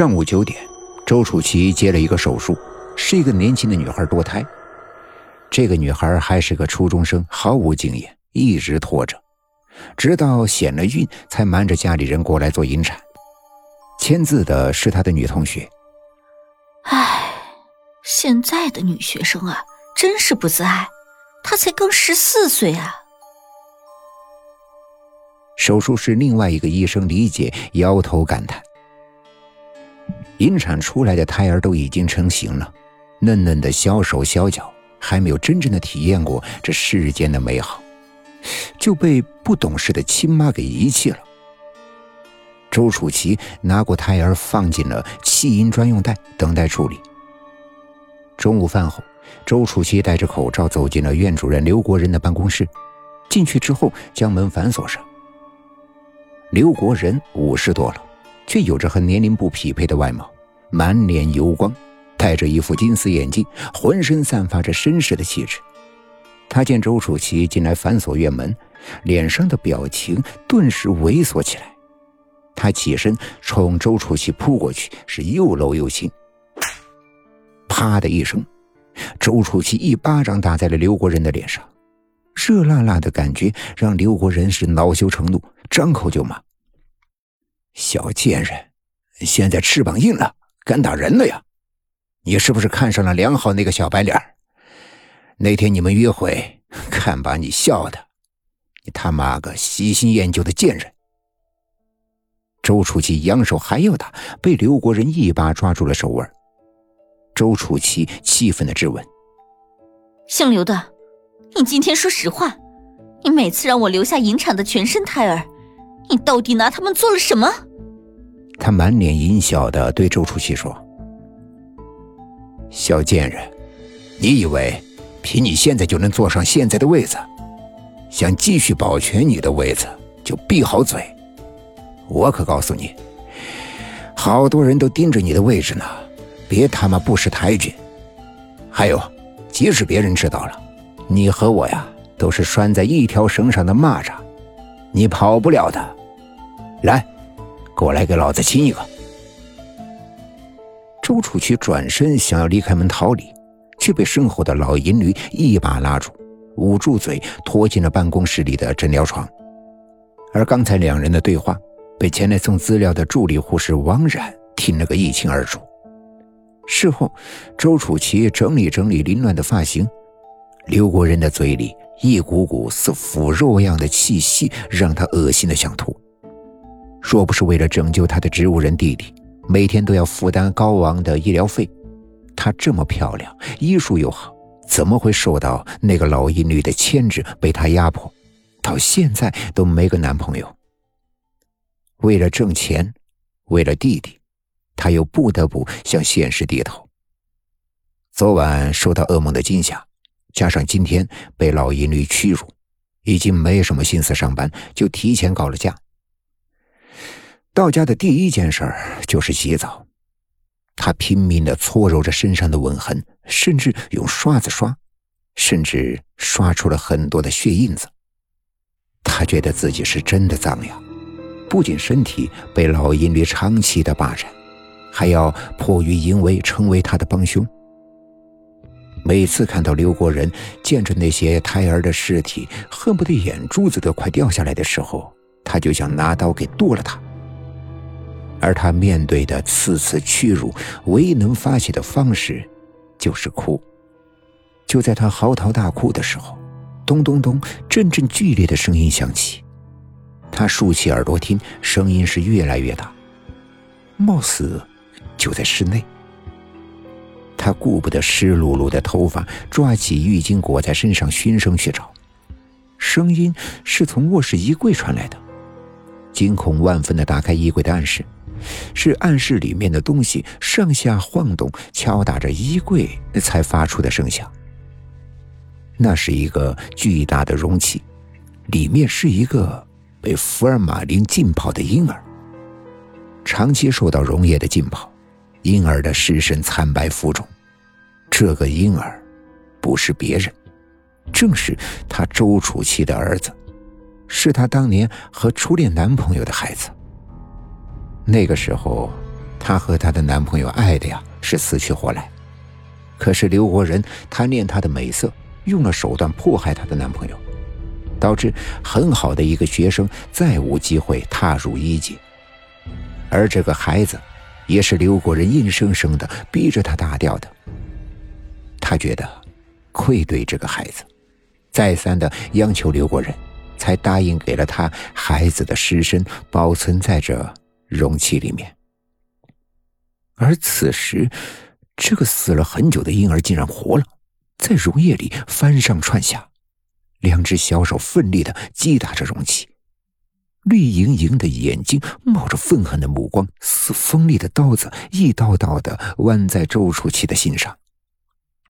上午九点，周楚琪接了一个手术，是一个年轻的女孩堕胎。这个女孩还是个初中生，毫无经验，一直拖着，直到显了孕，才瞒着家里人过来做引产。签字的是他的女同学。唉，现在的女学生啊，真是不自爱。她才刚十四岁啊！手术室另外一个医生李姐摇头感叹：“引产出来的胎儿都已经成型了，嫩嫩的小手小脚，还没有真正的体验过这世间的美好，就被不懂事的亲妈给遗弃了。”周楚琪拿过胎儿，放进了弃婴专用袋，等待处理。中午饭后。周楚琪戴着口罩走进了院主任刘国仁的办公室，进去之后将门反锁上。刘国仁五十多了，却有着和年龄不匹配的外貌，满脸油光，戴着一副金丝眼镜，浑身散发着绅士的气质。他见周楚琪进来反锁院门，脸上的表情顿时猥琐起来。他起身冲周楚琪扑过去，是又搂又亲。啪的一声。周楚琪一巴掌打在了刘国仁的脸上，热辣辣的感觉让刘国仁是恼羞成怒，张口就骂：“小贱人，现在翅膀硬了，敢打人了呀？你是不是看上了梁好那个小白脸？那天你们约会，看把你笑的！你他妈个喜新厌旧的贱人！”周楚琪扬手还要打，被刘国人一把抓住了手腕。周楚琪气愤的质问：“姓刘的，你今天说实话，你每次让我留下引产的全身胎儿，你到底拿他们做了什么？”他满脸阴笑的对周楚曦说：“小贱人，你以为凭你现在就能坐上现在的位子？想继续保全你的位子，就闭好嘴。我可告诉你，好多人都盯着你的位置呢。”别他妈不识抬举！还有，即使别人知道了，你和我呀都是拴在一条绳上的蚂蚱，你跑不了的。来，过来给老子亲一个！周楚琪转身想要离开门逃离，却被身后的老淫驴一把拉住，捂住嘴，拖进了办公室里的诊疗床。而刚才两人的对话，被前来送资料的助理护士王冉听了个一清二楚。事后，周楚琪整理整理凌乱的发型，刘国仁的嘴里一股股似腐肉样的气息，让他恶心的想吐。若不是为了拯救他的植物人弟弟，每天都要负担高昂的医疗费，她这么漂亮，医术又好，怎么会受到那个老淫女的牵制，被他压迫，到现在都没个男朋友？为了挣钱，为了弟弟。他又不得不向现实低头。昨晚受到噩梦的惊吓，加上今天被老淫女屈辱，已经没什么心思上班，就提前告了假。到家的第一件事儿就是洗澡，他拼命的搓揉着身上的吻痕，甚至用刷子刷，甚至刷出了很多的血印子。他觉得自己是真的脏呀，不仅身体被老淫驴长期的霸占。还要迫于淫威成为他的帮凶。每次看到刘国人见着那些胎儿的尸体，恨不得眼珠子都快掉下来的时候，他就想拿刀给剁了他。而他面对的次次屈辱，唯一能发泄的方式就是哭。就在他嚎啕大哭的时候，咚咚咚，阵阵剧烈的声音响起。他竖起耳朵听，声音是越来越大，貌似……就在室内，他顾不得湿漉漉的头发，抓起浴巾裹在身上，循声去找。声音是从卧室衣柜传来的，惊恐万分的打开衣柜的暗室，是暗室里面的东西上下晃动，敲打着衣柜才发出的声响。那是一个巨大的容器，里面是一个被福尔马林浸泡的婴儿，长期受到溶液的浸泡。婴儿的尸身惨白浮肿，这个婴儿不是别人，正是他周楚琪的儿子，是他当年和初恋男朋友的孩子。那个时候，她和她的男朋友爱的呀是死去活来，可是刘国仁贪恋她的美色，用了手段迫害她的男朋友，导致很好的一个学生再无机会踏入一级。而这个孩子，也是刘国仁硬生生的逼着他打掉的。他觉得愧对这个孩子，再三的央求刘国仁，才答应给了他孩子的尸身保存在这容器里面。而此时，这个死了很久的婴儿竟然活了，在溶液里翻上串下，两只小手奋力的击打着容器。绿莹莹的眼睛，冒着愤恨的目光，似锋利的刀子，一刀刀的剜在周楚琪的心上。